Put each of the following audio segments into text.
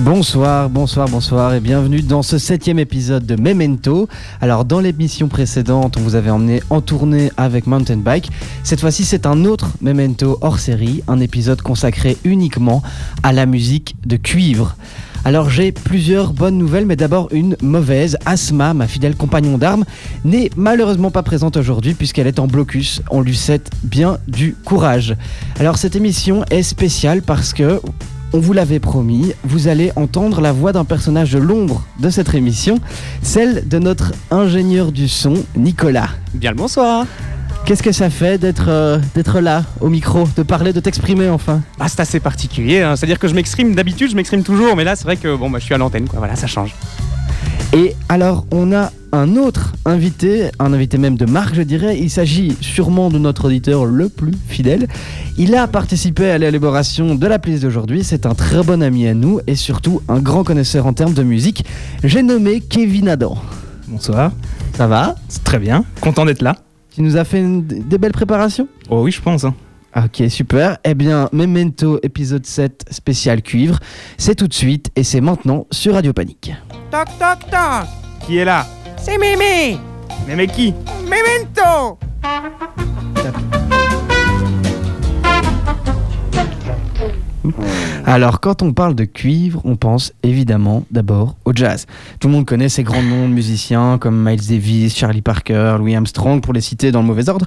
Bonsoir, bonsoir, bonsoir et bienvenue dans ce septième épisode de Memento. Alors dans l'émission précédente, on vous avait emmené en tournée avec Mountain Bike. Cette fois-ci, c'est un autre Memento hors série, un épisode consacré uniquement à la musique de cuivre. Alors j'ai plusieurs bonnes nouvelles, mais d'abord une mauvaise. Asma, ma fidèle compagnon d'armes, n'est malheureusement pas présente aujourd'hui puisqu'elle est en blocus. On lui souhaite bien du courage. Alors cette émission est spéciale parce que on vous l'avait promis, vous allez entendre la voix d'un personnage de l'ombre de cette émission, celle de notre ingénieur du son, Nicolas. Bien le bonsoir. Qu'est-ce que ça fait d'être euh, d'être là, au micro, de parler, de t'exprimer enfin? Ah, c'est assez particulier. hein. C'est-à-dire que je m'exprime d'habitude, je m'exprime toujours, mais là, c'est vrai que bon, bah, je suis à l'antenne, quoi. Voilà, ça change. Et alors, on a un autre invité, un invité même de marque, je dirais. Il s'agit sûrement de notre auditeur le plus fidèle. Il a participé à l'élaboration de la playlist d'aujourd'hui. C'est un très bon ami à nous et surtout un grand connaisseur en termes de musique. J'ai nommé Kevin Adam. Bonsoir. Ça va? Très bien. Content d'être là. Tu nous as fait une- des belles préparations? Oh oui, je pense. hein. Ok, super. Eh bien, Memento épisode 7 spécial cuivre, c'est tout de suite et c'est maintenant sur Radio Panique. Toc toc toc Qui est là? C'est Mimi Mais mais qui? Memento Alors, quand on parle de cuivre, on pense évidemment d'abord au jazz. Tout le monde connaît ces grands noms de musiciens comme Miles Davis, Charlie Parker, Louis Armstrong, pour les citer dans le mauvais ordre.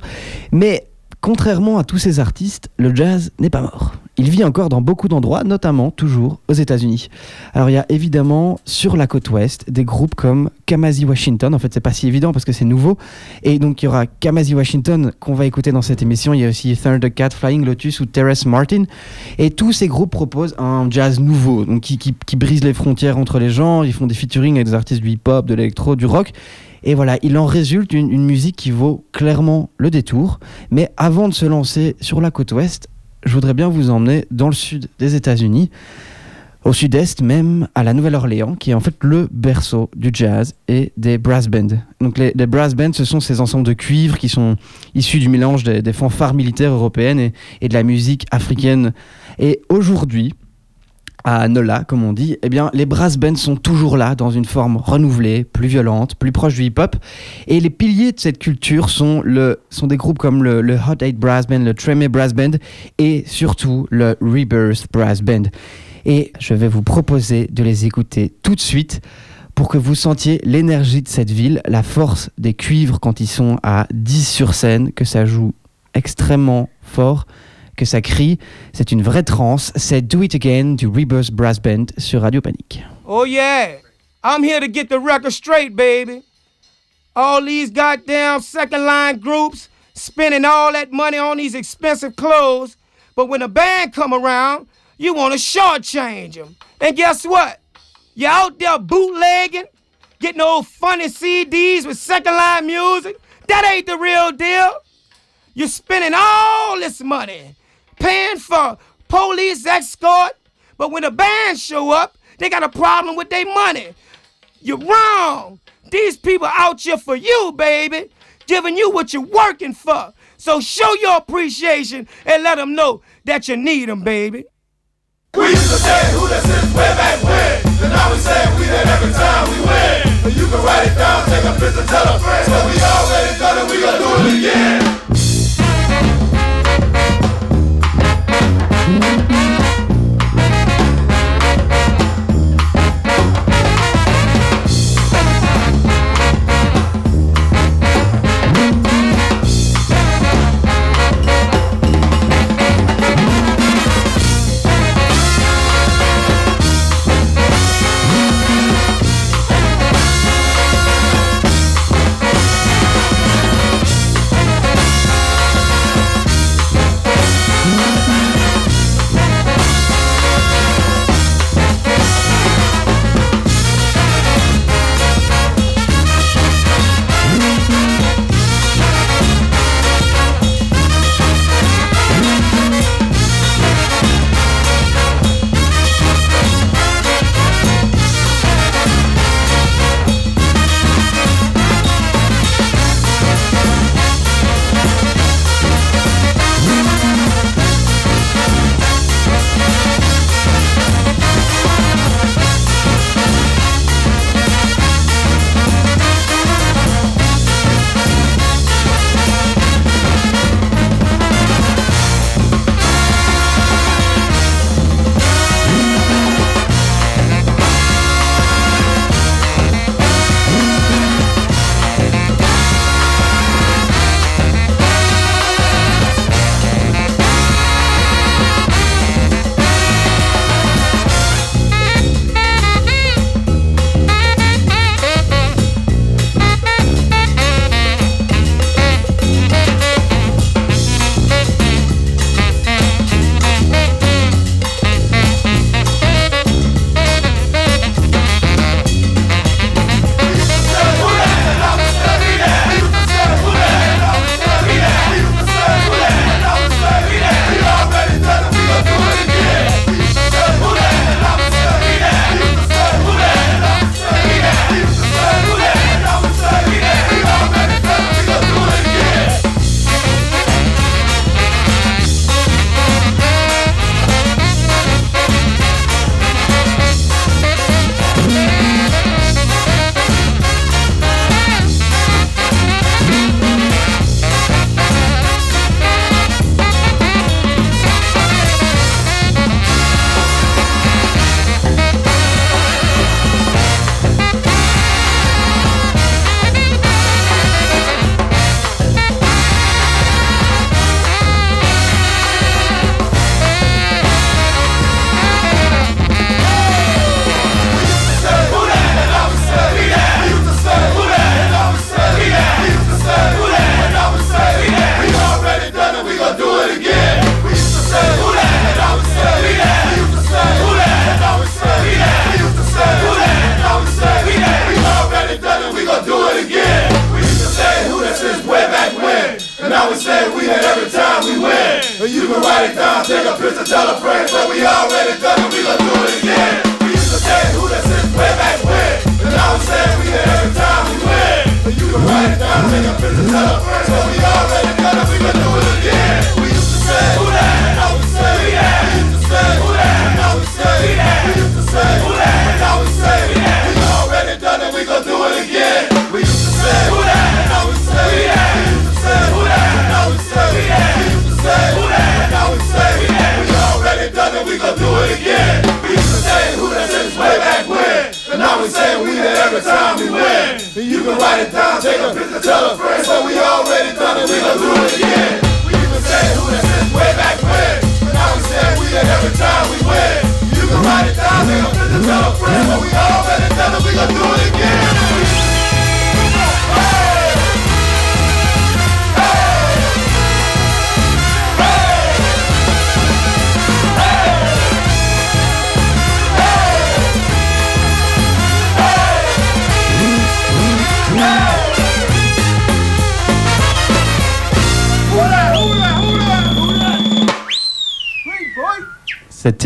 Mais contrairement à tous ces artistes, le jazz n'est pas mort. Il vit encore dans beaucoup d'endroits, notamment toujours aux États-Unis. Alors, il y a évidemment sur la côte ouest des groupes comme Kamasi Washington. En fait, c'est pas si évident parce que c'est nouveau. Et donc, il y aura Kamasi Washington qu'on va écouter dans cette émission. Il y a aussi Thundercat, Flying Lotus ou Terrace Martin. Et tous ces groupes proposent un jazz nouveau, donc qui, brise les frontières entre les genres. Ils font des featuring avec des artistes du hip-hop, de l'électro, du rock. Et voilà, il en résulte une, musique qui vaut clairement le détour. Mais avant de se lancer sur la côte ouest, je voudrais bien vous emmener dans le sud des États-Unis, au sud-est même, à la Nouvelle-Orléans, qui est en fait le berceau du jazz et des brass bands. Donc les, brass bands, ce sont ces ensembles de cuivre qui sont issus du mélange des, fanfares militaires européennes et de la musique africaine. Et aujourd'hui, à Nola, comme on dit, eh bien, les brass bands sont toujours là, dans une forme renouvelée, plus violente, plus proche du hip-hop. Et les piliers de cette culture sont, le, sont des groupes comme le, Hot 8 Brass Band, le Tremé Brass Band et surtout le Rebirth Brass Band. Et je vais vous proposer de les écouter tout de suite pour que vous sentiez l'énergie de cette ville, la force des cuivres quand ils sont à 10 sur scène, que ça joue extrêmement fort, que ça crie. C'est une vraie transe. C'est Do It Again du Rebirth Brass Band sur Radio Panique. Oh yeah I'm here to get the record straight, baby. All these goddamn second line groups spending all that money on these expensive clothes, but when a band come around, you want to shortchange them. And guess what? You're out there bootlegging, getting old funny CDs with second line music. That ain't the real deal. You're spending all this money paying for police escort, but when the band show up, they got a problem with their money. You're wrong. These people out here for you, baby, giving you what you're working for. So show your appreciation and let them know that you need them, baby. We used to say who this is way back when. And now we say we that every time we win. And you can write it down, take a picture, tell a friend. So we already done it, we gonna do it again.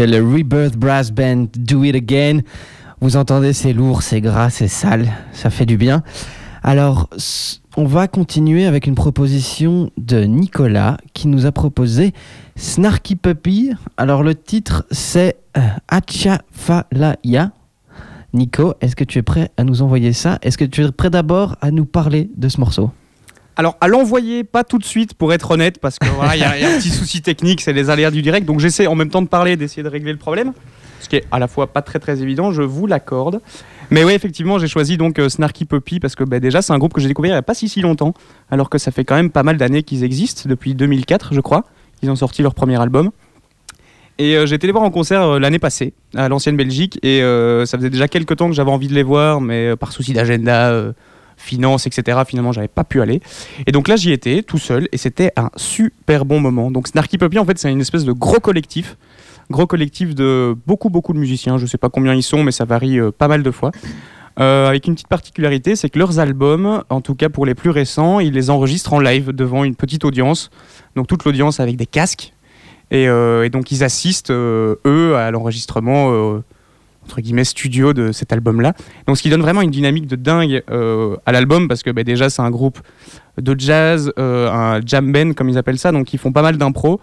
Le Rebirth Brass Band Do It Again. Vous entendez, c'est lourd, c'est gras, c'est sale, ça fait du bien. Alors, on va continuer avec une proposition de Nicolas qui nous a proposé Snarky Puppy. Alors, le titre, c'est euh, Achafalaya. Nico, est-ce que tu es prêt à nous envoyer ça? Est-ce que tu es prêt d'abord à nous parler de ce morceau? Alors, à l'envoyer, pas tout de suite, pour être honnête, parce que voilà, il y, a un petit souci technique, c'est les aléas du direct. Donc, j'essaie en même temps de parler, d'essayer de régler le problème, ce qui est à la fois pas très très évident, je vous l'accorde. Mais oui, effectivement, j'ai choisi donc euh, Snarky Puppy parce que bah, déjà, c'est un groupe que j'ai découvert il n'y a pas si si longtemps, alors que ça fait quand même pas mal d'années qu'ils existent, depuis 2004, je crois. Ils ont sorti leur premier album. Et euh, j'ai été les voir en concert euh, l'année passée, à l'ancienne Belgique, et ça faisait déjà quelques temps que j'avais envie de les voir, mais par souci d'agenda, finance, etc., finalement, j'avais pas pu aller. Et donc là, j'y étais, tout seul, et c'était un super bon moment. Donc Snarky Puppy, en fait, c'est une espèce de gros collectif, gros collectif de beaucoup, beaucoup de musiciens, je sais pas combien ils sont, mais ça varie euh, pas mal de fois. Euh, avec une petite particularité, c'est que leurs albums, en tout cas pour les plus récents, ils les enregistrent en live devant une petite audience. Donc toute l'audience avec des casques. Et, euh, donc ils assistent, eux, à l'enregistrement, entre guillemets, studio de cet album-là. Donc ce qui donne vraiment une dynamique de dingue euh, à l'album, parce que bah, déjà c'est un groupe de jazz, euh, un jam band comme ils appellent ça, donc ils font pas mal d'impro.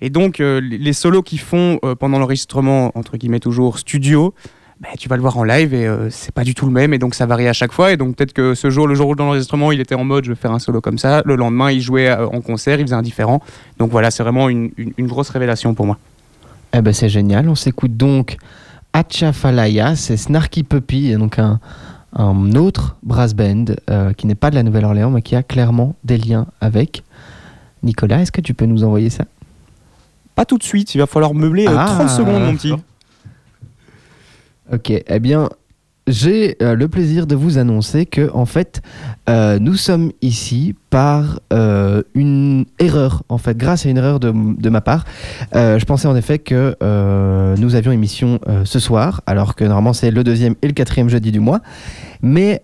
Et donc euh, les solos qu'ils font pendant l'enregistrement, entre guillemets toujours studio, bah, tu vas le voir en live et c'est pas du tout le même et donc ça varie à chaque fois et donc peut-être que ce jour le jour de l'enregistrement il était en mode je vais faire un solo comme ça le lendemain il jouait en concert il faisait un différent donc voilà c'est vraiment une, une- une grosse révélation pour moi Eh ben c'est génial. On s'écoute donc Achafalaya, c'est Snarky Puppy, donc un, un autre brass band euh, qui n'est pas de la Nouvelle-Orléans, mais qui a clairement des liens avec. Nicolas, est-ce que tu peux nous envoyer ça? Pas tout de suite il va falloir meubler euh, Ah. 30 secondes mon petit Ok, eh bien, j'ai euh, le plaisir de vous annoncer que, en fait, euh, nous sommes ici par euh, une erreur, en fait, grâce à une erreur de, de ma part. Je pensais en effet que nous avions émission ce soir, alors que normalement c'est le deuxième et le quatrième jeudi du mois. Mais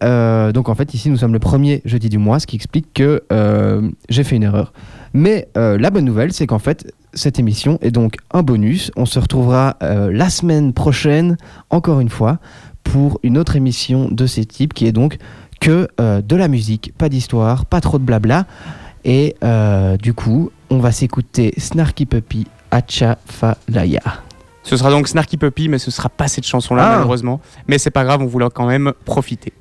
donc en fait ici nous sommes le premier jeudi du mois, ce qui explique que j'ai fait une erreur. Mais la bonne nouvelle, c'est qu'en fait cette émission est donc un bonus. On se retrouvera la semaine prochaine, encore une fois, pour une autre émission de ce type qui est donc que euh, de la musique, pas d'histoire, pas trop de blabla. Et euh, du coup, on va s'écouter Snarky Puppy Achafalaya. ce sera donc Snarky Puppy mais ce sera pas cette chanson là Ah. malheureusement mais c'est pas grave on voulait quand même profiter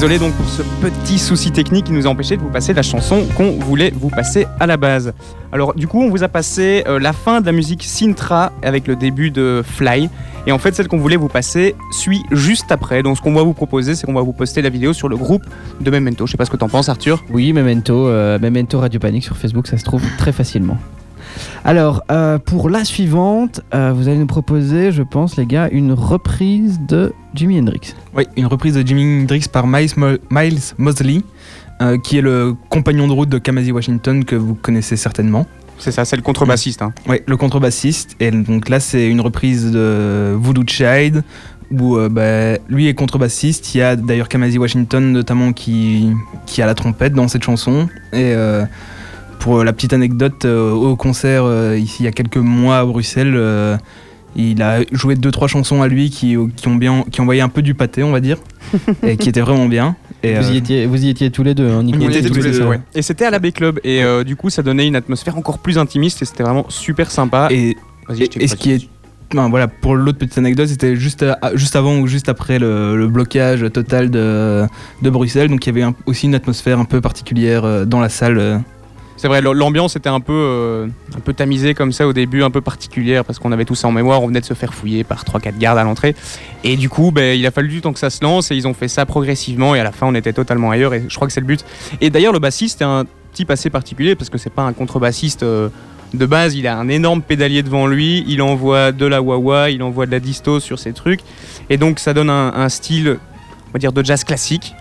Désolé donc pour ce petit souci technique qui nous a empêché de vous passer la chanson qu'on voulait vous passer à la base. Alors du coup on vous a passé euh, la fin de la musique Sintra avec le début de Fly et en fait celle qu'on voulait vous passer suit juste après. Donc ce qu'on va vous proposer c'est qu'on va vous poster la vidéo sur le groupe de Memento. Je sais pas ce que t'en penses Arthur. Oui, Memento, euh, Memento Radio Panic sur Facebook, ça se trouve très facilement. Alors, euh, pour la suivante, euh, vous allez nous proposer, je pense, les gars, une reprise de Jimi Hendrix. Oui, une reprise de Jimi Hendrix par Miles, Mo- Miles Mosley, euh, qui est le compagnon de route de Kamasi Washington que vous connaissez certainement. C'est ça, c'est le contrebassiste. hein. Oui, le contrebassiste. Et donc là, c'est une reprise de Voodoo Child, où euh, bah, lui est contrebassiste. Il y a d'ailleurs Kamasi Washington notamment qui, qui a la trompette dans cette chanson. Et euh, pour la petite anecdote, euh, au concert euh, ici il y a quelques mois à Bruxelles, euh, il a joué deux trois chansons à lui qui, qui ont bien qui envoyaient un peu du pâté, on va dire, et qui étaient vraiment bien. Et, Vous, y euh, étiez, vous y étiez tous les deux, hein, Nico On y était était tous tous les deux, deux, ouais. ouais. Et c'était à la Bay Club et euh, du coup ça donnait une atmosphère encore plus intimiste et c'était vraiment super sympa. et je Et, ce qui est. ben voilà, pour l'autre petite anecdote, c'était juste, à- juste avant ou juste après le, le blocage total de, de Bruxelles. Donc il y avait un- aussi une atmosphère un peu particulière euh, dans la salle. C'est vrai, l'ambiance était un peu, euh, un peu tamisée comme ça au début, un peu particulière parce qu'on avait tout ça en mémoire. On venait de se faire fouiller par 3-4 gardes à l'entrée. Et du coup, ben, il a fallu du temps que ça se lance et ils ont fait ça progressivement. Et à la fin, on était totalement ailleurs. Et je crois que c'est le but. Et d'ailleurs, le bassiste est un type assez particulier parce que c'est pas un contrebassiste. euh, de base, il a un énorme pédalier devant lui, il envoie de la wah-wah, il envoie de la disto sur ses trucs, et donc ça donne un, style, on dire, de jazz classique.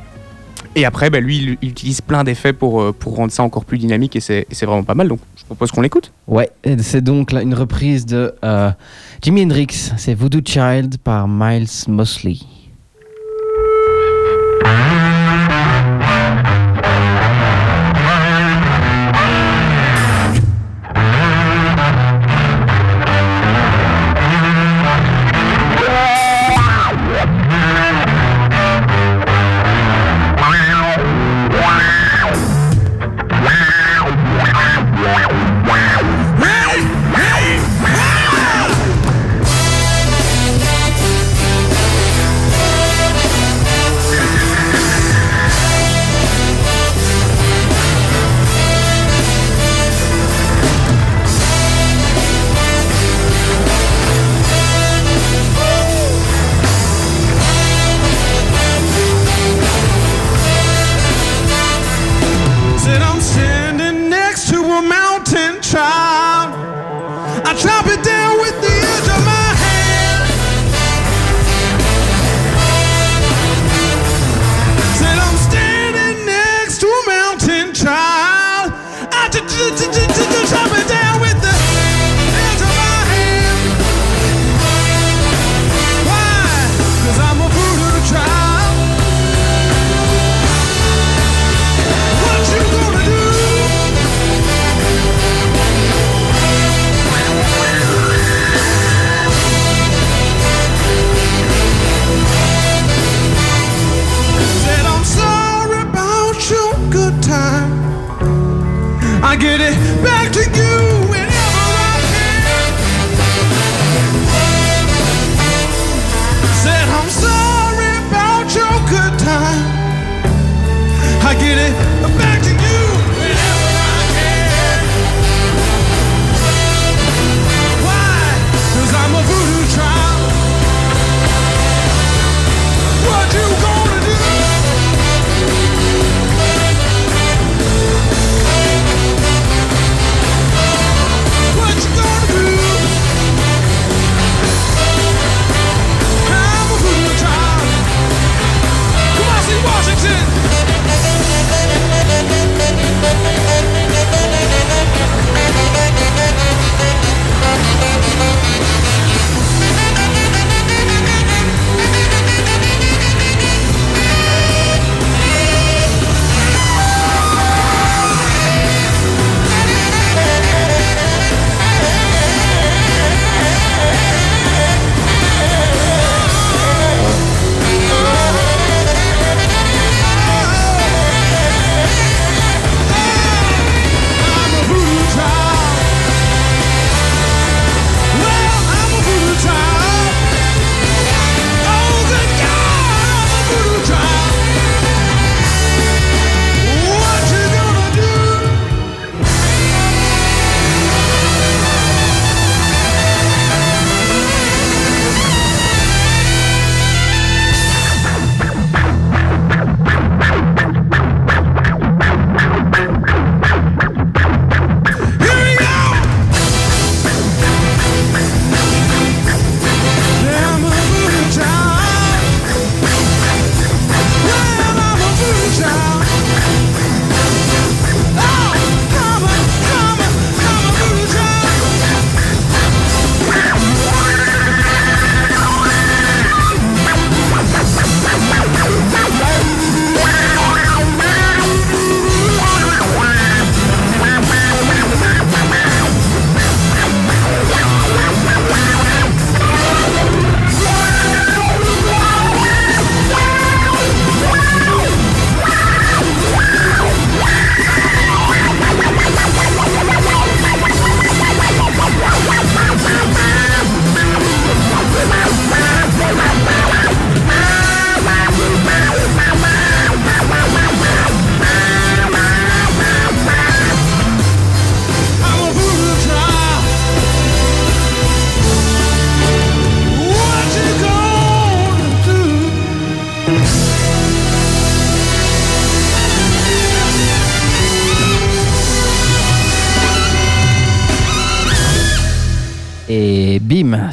Et après, ben, lui, il, il utilise plein d'effets pour, euh, pour rendre ça encore plus dynamique, et c'est vraiment pas mal, donc je propose qu'on l'écoute. Ouais, c'est donc une reprise de euh, Jimi Hendrix, c'est Voodoo Child par Miles Mosley.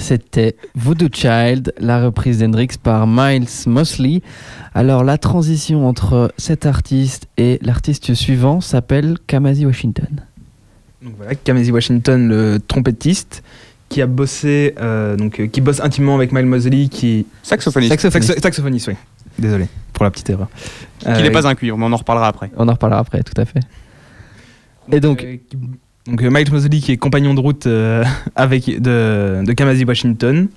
C'était Voodoo Child, la reprise d'Hendrix par Miles Mosley. Alors la transition entre cet artiste et l'artiste suivant s'appelle Kamasi Washington. Donc voilà, Kamasi Washington, le trompettiste, qui a bossé, euh, donc euh, qui bosse intimement avec Miles Mosley, qui Saxophoniste. Saxophoniste. Saxo- saxophoniste, oui. Désolé pour la petite erreur. Qui n'est Euh, pas un cuivre, mais on en reparlera après. On en reparlera après, tout à fait. Et donc, euh, qui- donc euh, Miles Mosley qui est compagnon de route euh, avec de, de Kamasi Washington,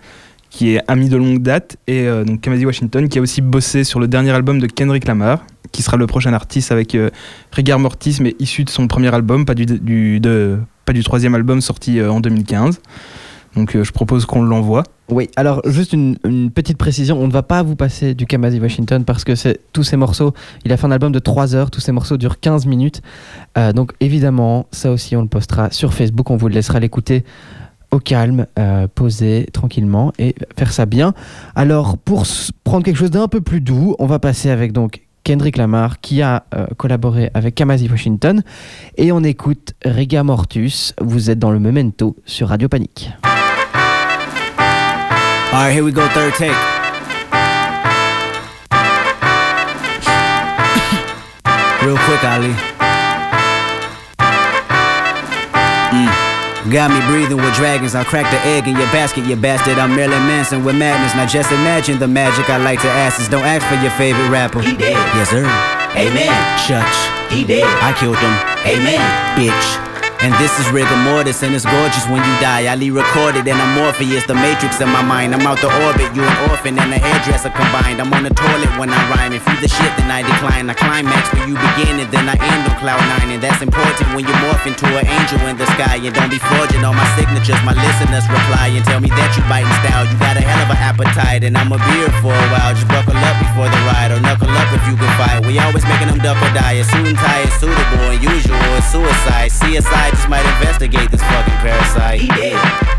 qui est ami de longue date, et euh, donc Kamasi Washington qui a aussi bossé sur le dernier album de Kendrick Lamar, qui sera le prochain artiste avec euh, Mortis, mais issu de son premier album, pas du, pas du troisième album sorti en 2015. Donc je propose qu'on l'envoie. Oui, alors juste une, petite précision, on ne va pas vous passer du Kamasi Washington parce que c'est tous ces morceaux, il a fait un album de 3 heures, tous ces morceaux durent 15 minutes. Euh, donc évidemment, ça aussi on le postera sur Facebook, on vous le laissera l'écouter au calme, euh, poser tranquillement et faire ça bien. Alors pour prendre quelque chose d'un peu plus doux, on va passer avec donc Kendrick Lamar qui a euh, collaboré avec Kamasi Washington et on écoute Riga Mortus, vous êtes dans le Memento sur Radio Panique. All right, here we go, third take. Real quick, Ali. Mm. Got me breathing with dragons. I'll crack the egg in your basket, you bastard. I'm Marilyn Manson with madness. Now just imagine the magic I like to ask is don't ask for your favorite rapper. He did. Yes, sir. Amen. Church. He did. I killed him. Amen. Bitch. And this is rigor mortis, and it's gorgeous when you die. I recorded, and I'm Morpheus, the matrix in my mind. I'm out the orbit, you an orphan and a hairdresser combined. I'm on the toilet when I rhyme. If you the shit, then I decline. I climax where you begin, and then I end on cloud nine. And that's important when you morph into an angel in the sky. And don't be forging all my signatures. My listeners reply and tell me that you biting style. You got a hell of an appetite, and I'ma be here for a while. Just buckle up before the ride, or knuckle up if you can fight. We always making them duck or die. A suit and tie is suitable, unusual, usual is suicide. CSI just might investigate this fucking parasite. He did.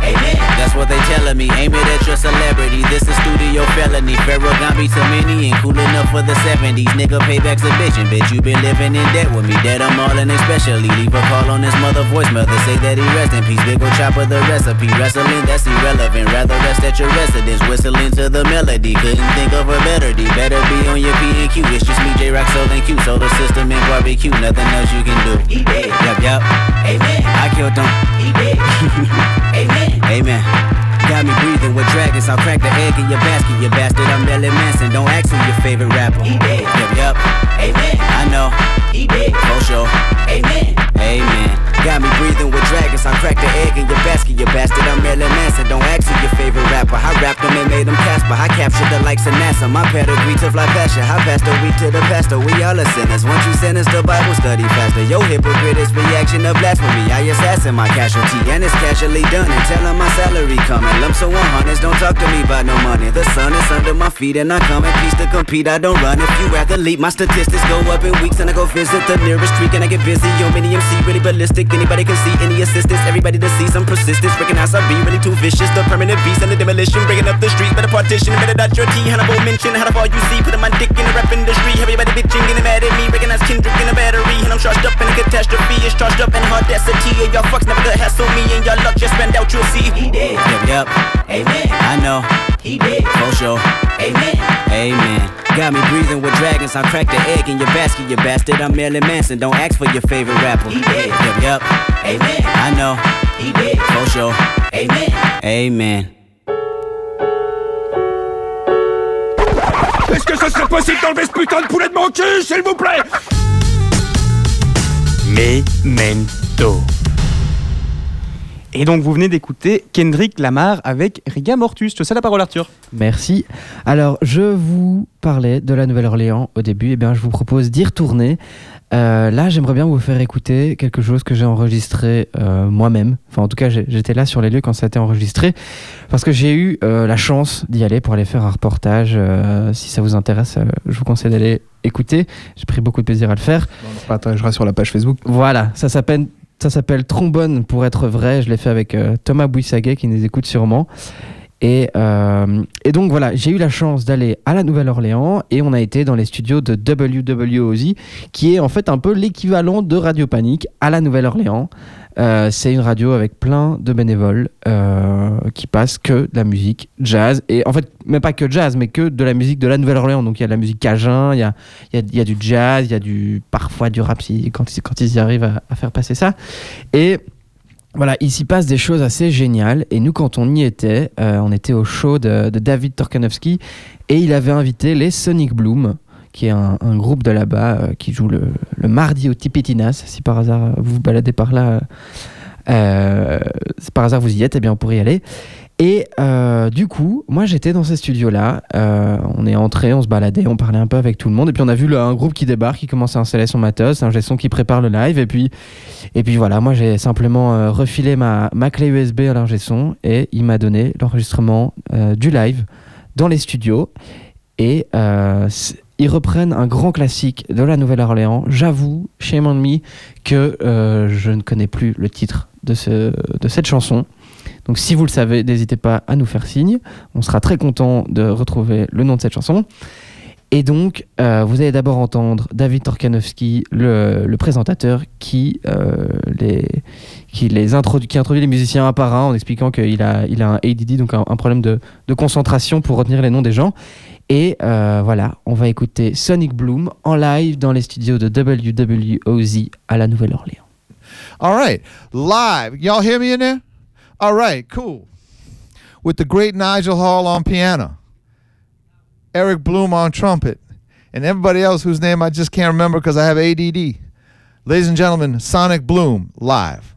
Amen. That's what they telling me. Aim it at your celebrity. This is studio felony. Pharaoh got me too many and cool enough for the 70s. Nigga, payback's a bitch. And bitch, you been living in debt with me. Dead I'm all in especially. Leave a call on his mother voice. Mother say that he rest in peace. Big ol' chopper the recipe. Wrestling, that's irrelevant. Rather rest at your residence. Whistling to the melody. Couldn't think of a better D. Better be on your P and Q. It's just me, J Rock, Soul and Q. Solar system and barbecue. Nothing else you can do. He did. Yup, yup. Amen. I killed him. He did. Amen. Amen. Got me breathing with dragons. I'll crack the egg in your basket, you bastard. I'm Marilyn Manson. Don't ask who your favorite rapper. He did. Yup, yup. Amen. I know. He did. For sure. Amen. Amen. Got me breathing with dragons. I'll crack the egg in your basket, you bastard. I'm Marilyn Manson. Don't ask who your favorite rapper. I rapped them and made them Casper. I captured the likes of NASA. My pedigree to fly you. I passed the week to the pastor. We all are sinners. Once you sentence the Bible study faster. Yo, hypocrite is reaction of blasphemy. I assassin my casualty and it's casually done. And tell my salary coming. Lumps of 100s. Don't talk to me about no money. The sun is under my feet and I come in peace to compete. I don't run. If you athlete, my statistics go up in weeks and I go visit the nearest creek and I get busy. Yo, mini MC really ballistic. Anybody can see any assistance. Everybody to see some persistence. Recognize I be really too vicious. The permanent beast and the demolition. Breaking up the streets. Better partition. Better dot your T. Hannibal mention. How the you see. Putting my dick in the rap industry. Everybody bitching. Getting mad at me. Recognize Kendrick in a battery. And I'm charged up in a catastrophe. It's charged up in audacity. And y'all fucks never gonna hassle me. And y'all luck just spend out. You'll see. He did. Yup, yup. Amen. I know. He did. For sure. Amen. Amen. Got me breathing with dragons. I'll crack the egg in your basket, you bastard. I'm Marilyn Manson. Don't ask for your favorite rapper. He did. Yup, yup. Amen. I know. He did. For sure. Amen. Amen. Est-ce que ce serait possible d'enlever ce putain de poulet de mon cul, s'il vous plaît Memento. Et donc vous venez d'écouter Kendrick Lamar avec Riga Mortus. Tu te sais la parole Arthur Merci. Alors, je vous parlais de la Nouvelle-Orléans au début. Et bien, je vous propose d'y retourner. Euh, là, j'aimerais bien vous faire écouter quelque chose que j'ai enregistré euh, moi-même. Enfin, en tout cas, j'étais là sur les lieux quand ça a été enregistré. Parce que j'ai eu euh, la chance d'y aller pour aller faire un reportage. Euh, si ça vous intéresse, euh, je vous conseille d'aller écouter. J'ai pris beaucoup de plaisir à le faire. On le partagera sur la page Facebook. Voilà, ça s'appelle ça s'appelle Trombone pour être vrai. Je l'ai fait avec euh, Thomas Bouissaguet qui nous écoute sûrement. Euh, et donc voilà, j'ai eu la chance d'aller à la Nouvelle-Orléans et on a été dans les studios de WWOZ, qui est en fait un peu l'équivalent de Radio Panique à la Nouvelle-Orléans. Euh, c'est une radio avec plein de bénévoles euh, qui passent que de la musique jazz. Et en fait, même pas que jazz, mais que de la musique de la Nouvelle-Orléans. Donc il y a de la musique cajun, il y a, y, a, du jazz, il y a du, parfois du rap quand, quand ils y arrivent à, à faire passer ça. Et voilà, il s'y passe des choses assez géniales. Et nous, quand on y était, euh, on était au show de, de David Torkanowski et il avait invité les Sonic Bloom, qui est un, groupe de là-bas euh, qui joue le, mardi au Tipitinas. Si par hasard euh, vous vous baladez par là, euh, si par hasard vous y êtes, eh bien on pourrait y aller. Et du coup, moi j'étais dans ces studios-là, on est entré, on se baladait, on parlait un peu avec tout le monde, et puis on a vu un groupe qui débarque, qui commence à installer son matos, un gestion qui prépare le live, et puis, et puis voilà, moi j'ai simplement refilé ma, ma clé USB à l'ingé son, et il m'a donné l'enregistrement du live dans les studios, et ils reprennent un grand classique de la Nouvelle-Orléans. J'avoue, shame on me, que euh, je ne connais plus le titre de, ce, de cette chanson. Donc si vous le savez, n'hésitez pas à nous faire signe. On sera très content de retrouver le nom de cette chanson. Et donc, euh, vous allez d'abord entendre David Torkanowski, le, le présentateur, qui, euh, les, qui, les introdu- qui introduit les musiciens un par un en expliquant qu'il a, il a un ADD, donc un, un problème de, de concentration pour retenir les noms des gens. Et euh, voilà, on va écouter Sonic Bloom en live dans les studios de WWOZ à la Nouvelle-Orléans. All right, live. Y'all hear me in there? All right, cool. With the great Nigel Hall on piano, Eric Bloom on trumpet, and everybody else whose name I just can't remember because I have ADD. Ladies and gentlemen, Sonic Bloom live.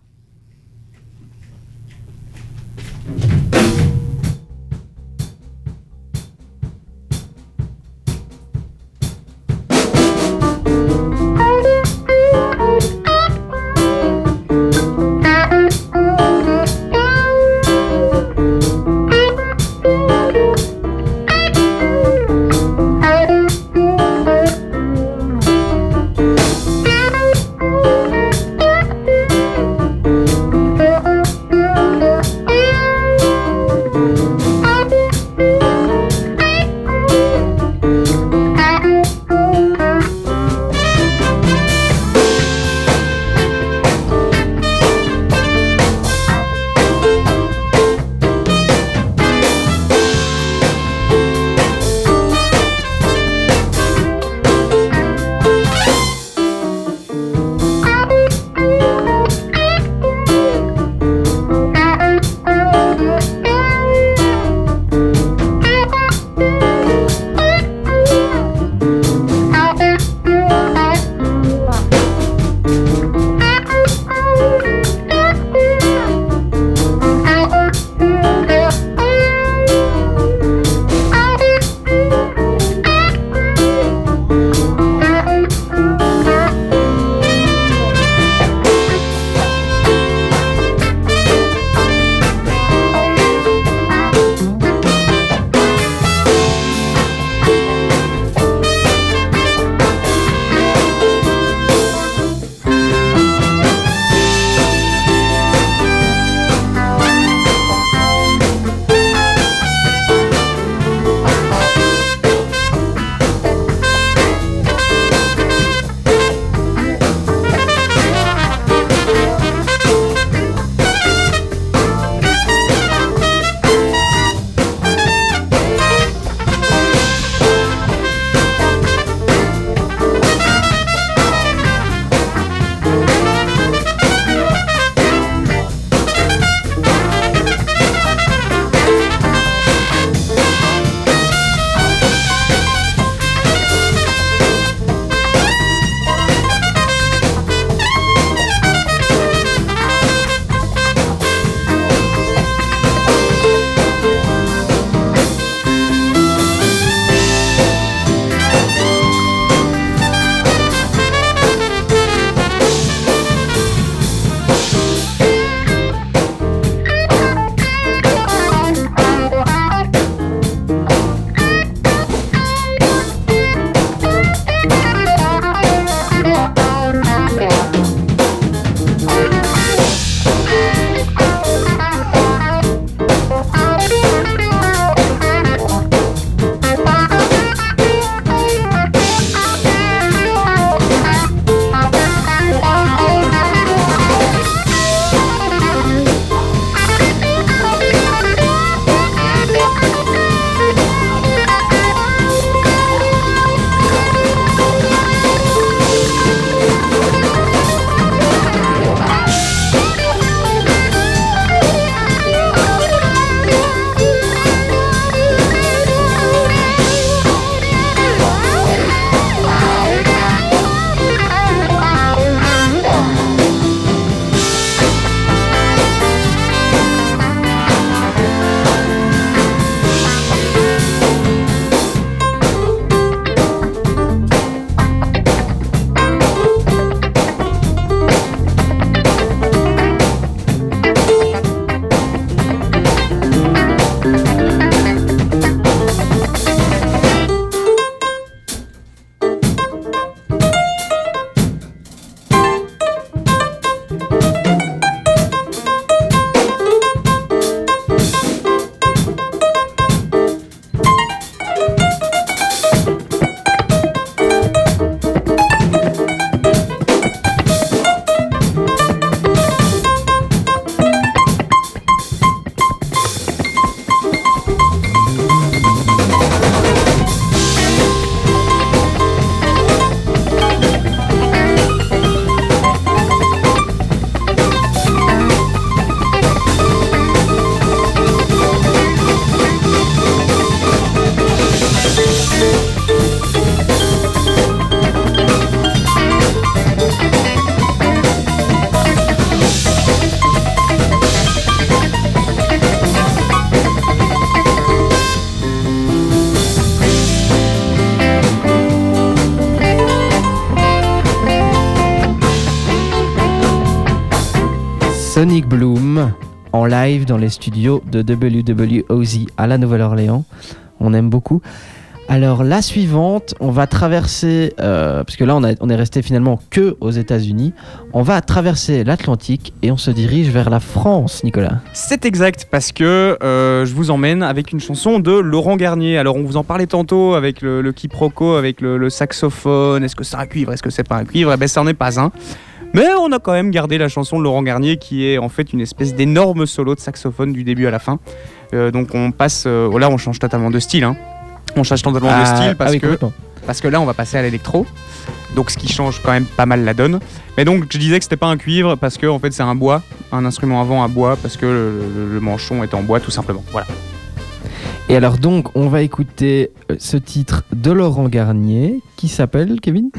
Dans les studios de WWOZ à la Nouvelle-Orléans. On aime beaucoup. Alors la suivante, on va traverser, euh, parce que là on, est resté finalement que aux États-Unis, on va traverser l'Atlantique et on se dirige vers la France, Nicolas. C'est exact, parce que euh, je vous emmène avec une chanson de Laurent Garnier. Alors, on vous en parlait tantôt avec le, le quiproquo, avec le, le saxophone. Est-ce que c'est un cuivre? Est-ce que c'est pas un cuivre? Eh ben, ça n'en est pas un. Mais on a quand même gardé la chanson de Laurent Garnier, qui est en fait une espèce d'énorme solo de saxophone du début à la fin. Euh, donc, on passe. euh, oh là, on change totalement de style. hein. On change totalement de Ah, style parce ah oui, que parce que là on va passer à l'électro donc ce qui change quand même pas mal la donne mais donc je disais que c'était pas un cuivre parce que en fait c'est un bois un instrument avant à bois parce que le, le- le manchon est en bois tout simplement voilà Et alors donc, on va écouter euh, ce titre de Laurent Garnier qui s'appelle, Kevin?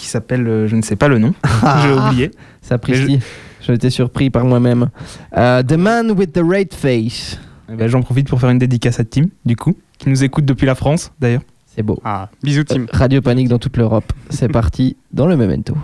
Qui s'appelle, euh, je ne sais pas le nom, j'ai oublié. Sapristi. J'ai été surpris par moi-même. Euh, The Man with the Red Face. Eh ben, J'en profite pour faire une dédicace à Tim, du coup, qui nous écoute depuis la France, d'ailleurs. C'est beau. ah bisous Tim Radio Panique dans toute l'Europe. C'est parti dans le Memento.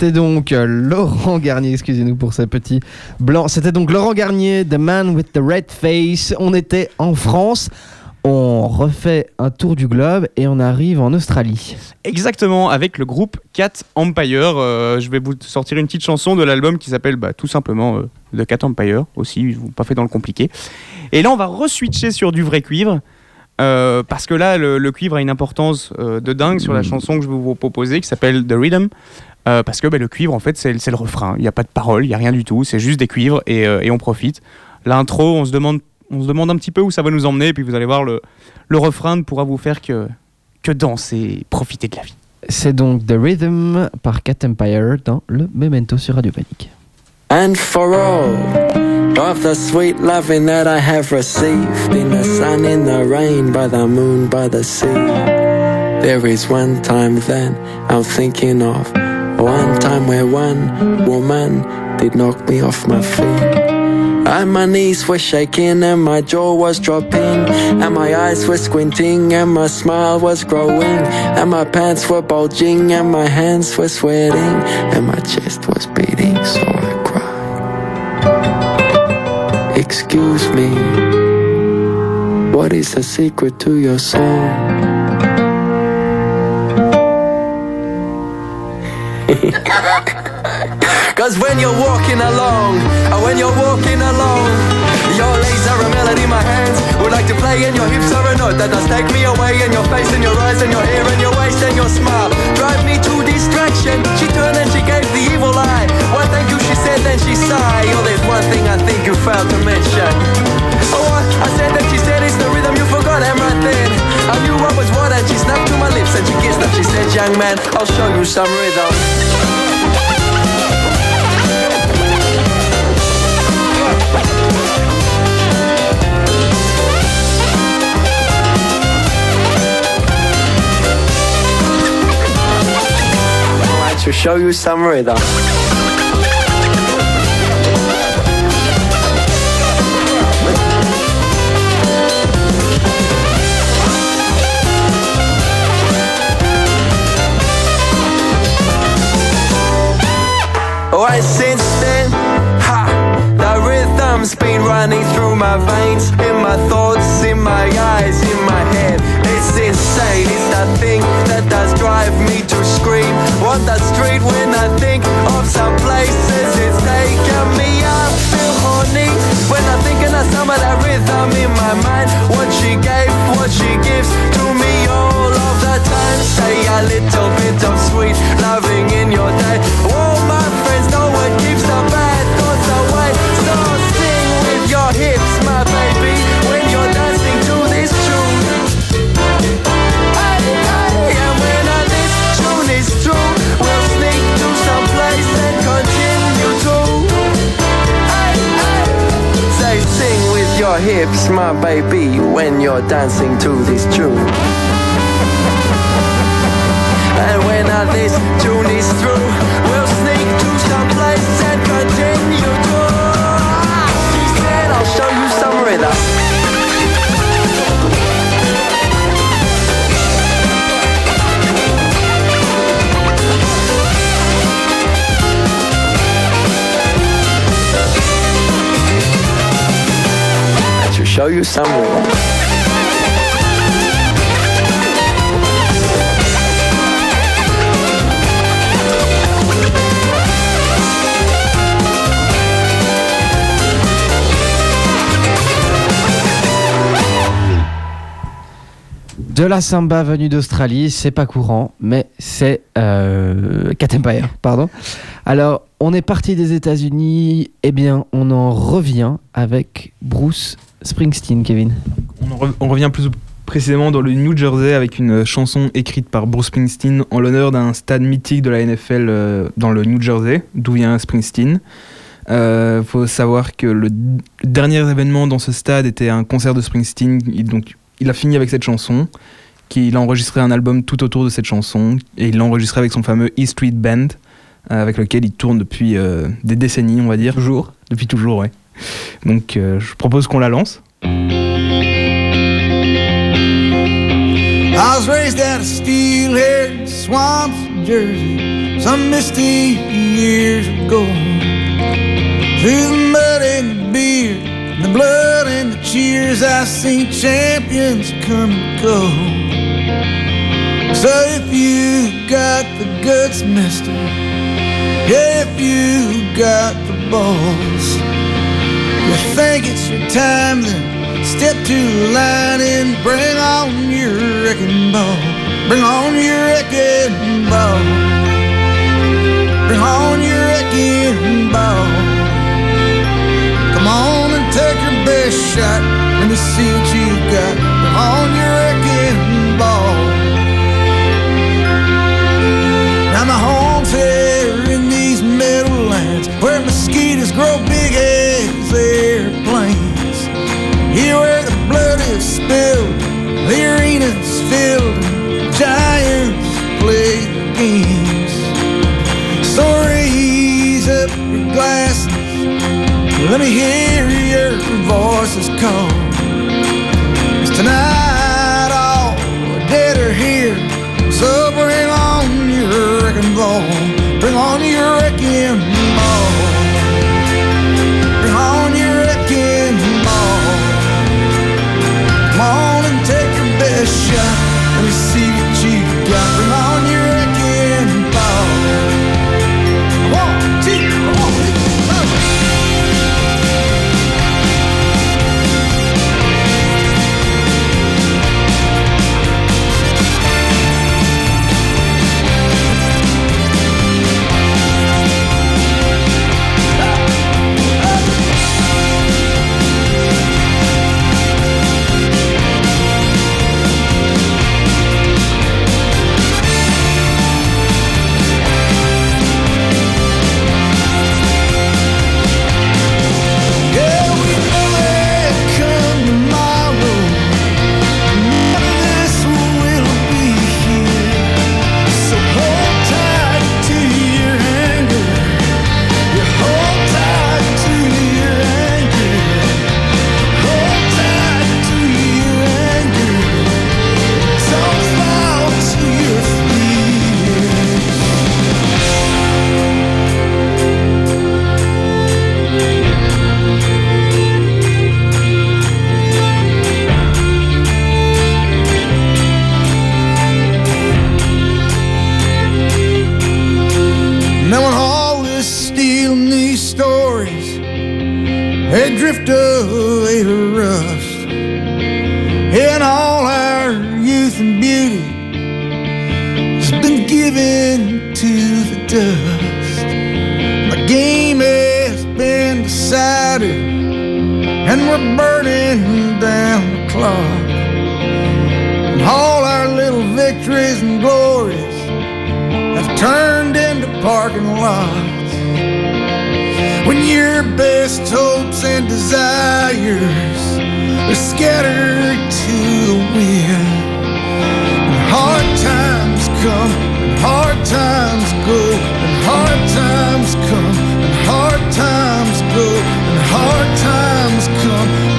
C'était donc euh, Laurent Garnier, excusez-nous pour ce petit blanc. C'était donc Laurent Garnier, The Man with the Red Face. On était en France. On refait un tour du globe et on arrive en Australie. Exactement, avec le groupe Cat Empire. Euh, je vais vous sortir une petite chanson de l'album qui s'appelle bah, tout simplement euh, The Cat Empire aussi, pas fait dans le compliqué. Et là, on va re-switcher sur du vrai cuivre. euh, parce que là, le, le cuivre a une importance de dingue sur la chanson que je vais vous proposer qui s'appelle The Rhythm. Euh, parce que bah, le cuivre, en fait, c'est le refrain. Il n'y a pas de parole, il n'y a rien du tout. C'est juste des cuivres et, euh, et on profite. L'intro, on se demande on se demande un petit peu où ça va nous emmener, et puis vous allez voir, le, le refrain ne pourra vous faire que, que danser et profiter de la vie. C'est donc The Rhythm par Cat Empire dans le Memento sur Radio Panique. And for all of the sweet loving that I have received in the sun, in the rain, by the moon, by the sea. There is one time that I'm thinking of, one time where one woman did knock me off my feet. And my knees were shaking and my jaw was dropping And my eyes were squinting and my smile was growing And my pants were bulging and my hands were sweating And my chest was beating so I cried Excuse me What is the secret to your song? Cause when you're walking along, or when you're walking along, your legs are a melody, my hands would like to play, and your hips are a note that does take me away, and your face, and your eyes, and your hair, and your waist, and your smile drive me to distraction. She turned and she gave the evil eye. Why, thank you, she said, then she sighed. Oh, there's one thing I think you failed to mention. Oh, what? I said that she said it's the rhythm you forgot, and right then I knew what was what, and she snapped to my lips, and she kissed up. She said, young man, I'll show you some rhythm. to show you some rhythm. Right since then, ha, the rhythm's been running through my veins, in my thoughts, in my eyes, in my head. It's insane, it's that thing that does drive me to scream. On the street when I think of some places, it's taking me up, feel horny. When I think of some of that rhythm in my mind, what she gave, what she gives to me all of the time. Say a little bit of sweet loving in your day. Oh, hips, my baby, when you're dancing to this tune. And when this tune is through, show you some. De la samba venue d'Australie, c'est pas courant, mais c'est euh, Cat Empire, pardon. Alors, on est parti des États-Unis, eh bien, on en revient avec Bruce Springsteen, Kevin. On, en re- on revient plus précisément dans le New Jersey avec une chanson écrite par Bruce Springsteen en l'honneur d'un stade mythique de la NFL euh, dans le New Jersey, d'où vient Springsteen. Il faut savoir que le dernier événement dans ce stade était un concert de Springsteen. Il, donc, il a fini avec cette chanson, qu'il a enregistré un album tout autour de cette chanson, et il l'a enregistré avec son fameux E Street Band, euh, avec lequel il tourne depuis euh, des décennies, on va dire. Toujours Depuis toujours, ouais. Donc euh, je propose qu'on la lance. I was raised out of steel-haired swamps in Jersey some misty years ago. Through the mud and the beer, the blood and the cheer years I've seen champions come and go. So if you got the guts, mister, if you got the balls, you think it's your time, then step to the line and bring on your wrecking ball. Bring on your wrecking ball. Bring on your wrecking ball. Come on and take your best shot. Let me see what you got. Bring on your wrecking ball. Games. So raise up your glasses, let me hear your voices call. 'Cause tonight given to the dust. The game has been decided, and we're burning down the clock. And all our little victories and glories have turned into parking lots. When your best hopes and desires are scattered to the wind, times go, and hard times come, and hard times go, and hard times come,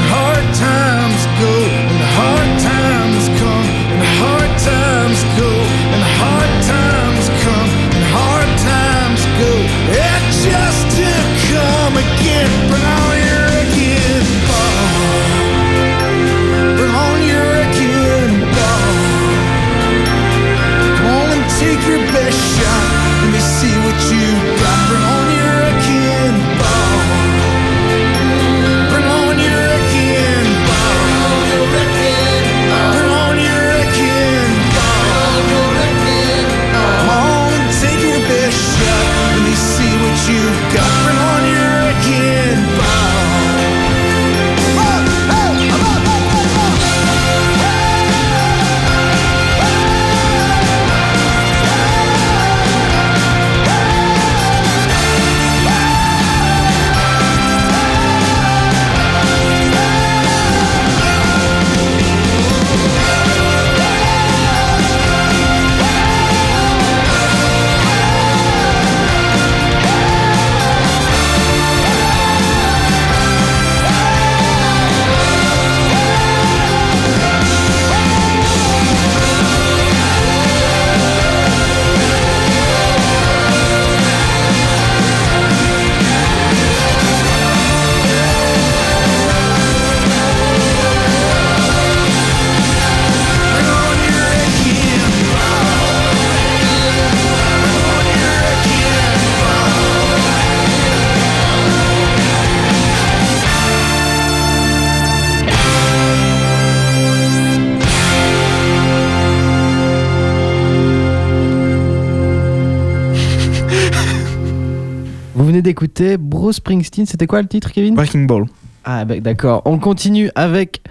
D'écouter Bruce Springsteen, c'était quoi le titre Kevin? Breaking Ball. Ah bah, d'accord, on continue avec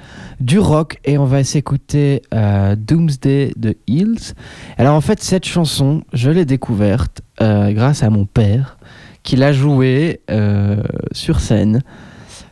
du rock et on va s'écouter euh, Doomsday de Hills. Alors en fait cette chanson, je l'ai découverte euh, grâce à mon père qui l'a jouée euh, sur scène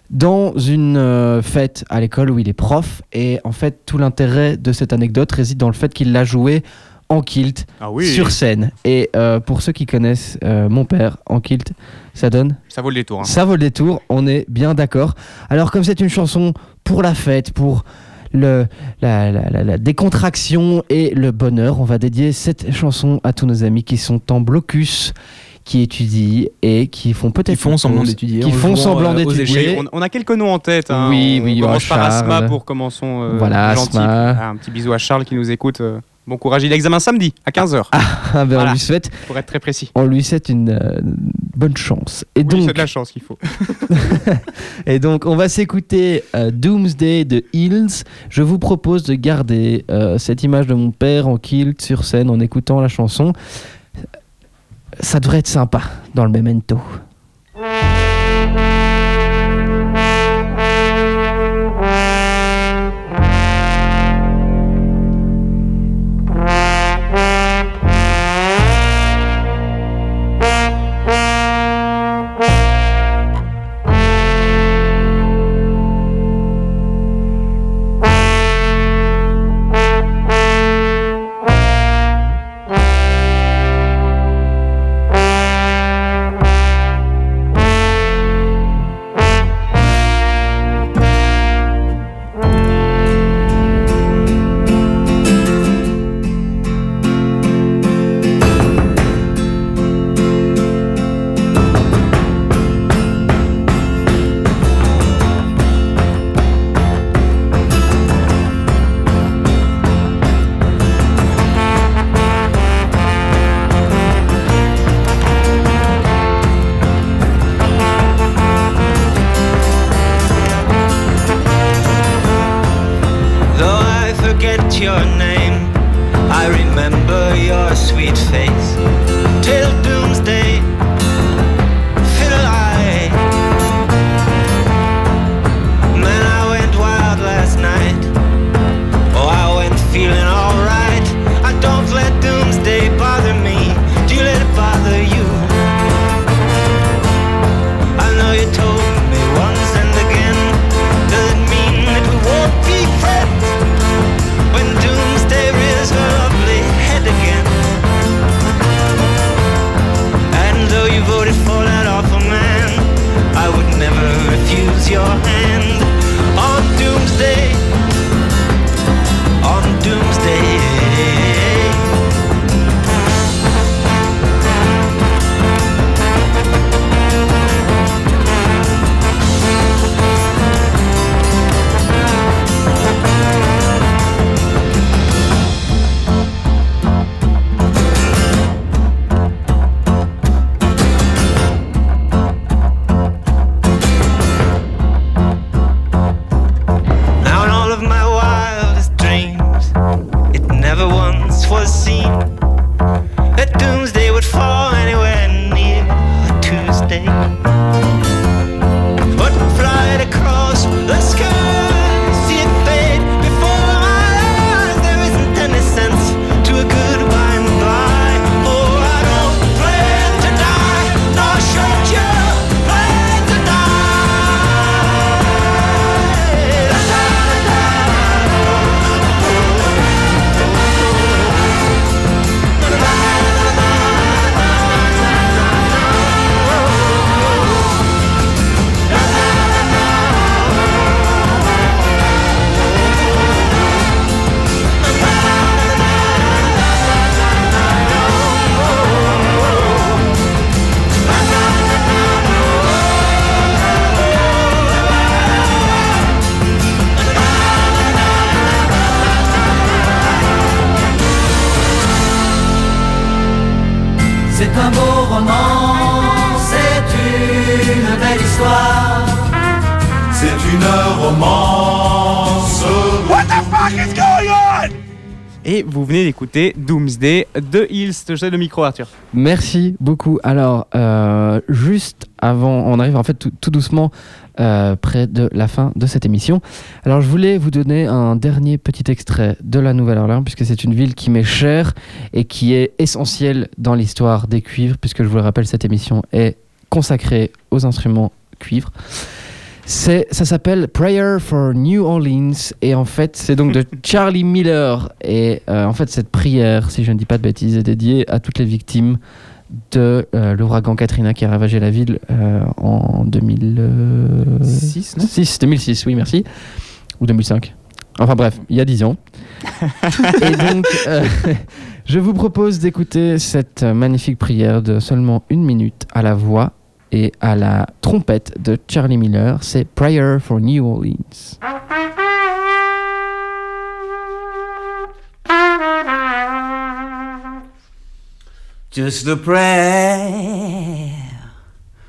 dans une euh, fête à l'école où il est prof et en fait tout l'intérêt de cette anecdote réside dans le fait qu'il l'a jouée en kilt Ah oui. sur scène. Et euh, pour ceux qui connaissent euh, mon père en kilt, ça donne Ça vaut le détour. hein. ça vaut le détour, on est bien d'accord. Alors comme c'est une chanson pour la fête, pour le, la, la- la- la décontraction et le bonheur, on va dédier cette chanson à tous nos amis qui sont en blocus, qui étudient et qui font peut-être Qui font semblant d'étudier qui en font jouant, semblant euh, d'étudier. On, on a quelques noms en tête. hein. Oui, on, oui, on commence oh, par Asma pour commençons. euh, Voilà, gentil. Asma. Ah, un petit bisou à Charles qui nous écoute. Bon courage. Il a examen samedi à 15h. Ah, ben, Voilà. on lui souhaite, Pour être très précis. on lui souhaite une euh, bonne chance. Et Oui, donc, c'est de la chance qu'il faut. Et donc, on va s'écouter euh, Doomsday de Hills. Je vous propose de garder euh, cette image de mon père en kilt sur scène en écoutant la chanson. Ça devrait être sympa dans le memento. De Hills. Je te le micro, Arthur. Merci beaucoup. Alors, euh, juste avant, on arrive en fait tout, doucement euh, près de la fin de cette émission. Alors, je voulais vous donner un dernier petit extrait de la Nouvelle-Orléans, puisque c'est une ville qui m'est chère et qui est essentielle dans l'histoire des cuivres, puisque je vous le rappelle, cette émission est consacrée aux instruments cuivres. C'est, ça s'appelle Prayer for New Orleans et en fait c'est donc de Charlie Miller et euh, en fait cette prière, si je ne dis pas de bêtises, est dédiée à toutes les victimes de euh, l'ouragan Katrina qui a ravagé la ville euh, en 2006, 6, 2006, oui merci, ou 2005. Enfin bref, il y a 10 ans. et donc euh, je vous propose d'écouter cette magnifique prière de seulement une minute à la voix et à la trompette de Charlie Miller. C'est Prayer for New Orleans. Just a prayer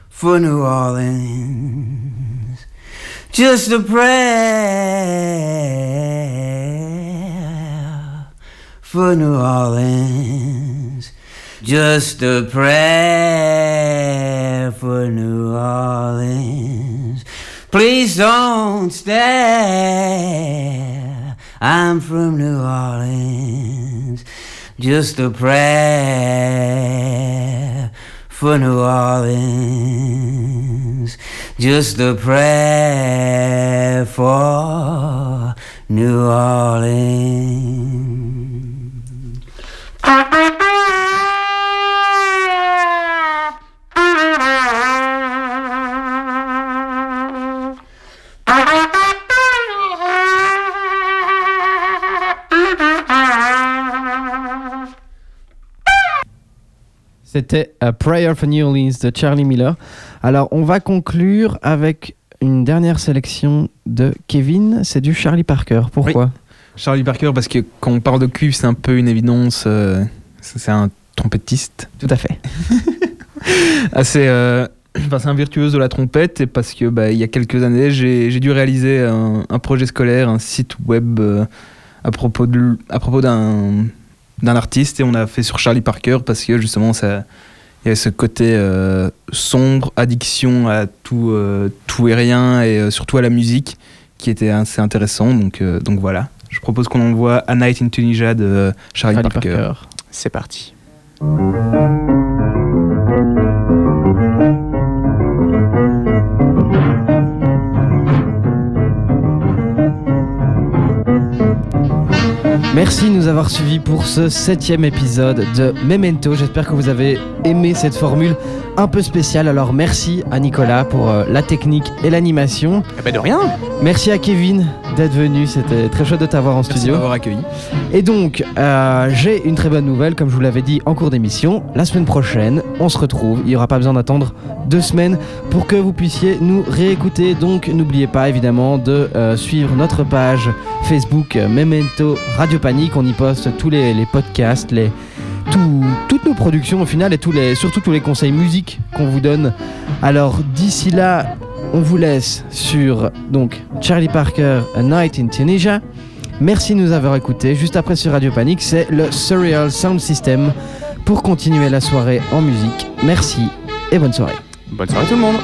for New Orleans. Just a prayer for New Orleans. Just a prayer for New Orleans. Please don't stare. I'm from New Orleans. Just a prayer for New Orleans. Just a prayer for New Orleans. C'était A Prayer for New Orleans de Charlie Miller. Alors, on va conclure avec une dernière sélection de Kevin. C'est du Charlie Parker. Pourquoi? Charlie Parker, parce que quand on parle de cuivre, c'est un peu une évidence. euh, c'est un trompettiste. Tout à fait. Assez. euh, enfin, c'est un virtuose de la trompette, et parce que bah, il y a quelques années, j'ai dû réaliser un, un projet scolaire, un site web euh, à propos de l- à propos d'un d'un artiste, et on a fait sur Charlie Parker parce que justement ça. Il y avait ce côté euh, sombre, addiction à tout, euh, tout et rien, et euh, surtout à la musique, qui était assez intéressant. Donc, euh, donc voilà. Je propose qu'on envoie A Night in Tunisia de Charlie, Charlie Parker. Parker. C'est parti. Merci de nous avoir suivis pour ce septième épisode de Memento. J'espère que vous avez aimé cette formule un peu spéciale. Alors merci à Nicolas pour euh, la technique et l'animation. Eh ben de rien. Merci à Kevin d'être venu. C'était très chouette de t'avoir en Merci studio. m'avoir accueilli. Et donc, euh, j'ai une très bonne nouvelle, comme je vous l'avais dit en cours d'émission. La semaine prochaine, on se retrouve. Il n'y aura pas besoin d'attendre deux semaines pour que vous puissiez nous réécouter. Donc, n'oubliez pas évidemment de euh, suivre notre page Facebook Memento Radio On y poste tous les, podcasts, toutes nos productions au final et surtout tous les conseils musique qu'on vous donne. Alors, d'ici là, on vous laisse sur donc Charlie Parker, A Night in Tunisia. Merci de nous avoir écoutés. Juste après sur Radio Panique, c'est le Surreal Sound System pour continuer la soirée en musique. Merci et bonne soirée. Bonne soirée tout le monde.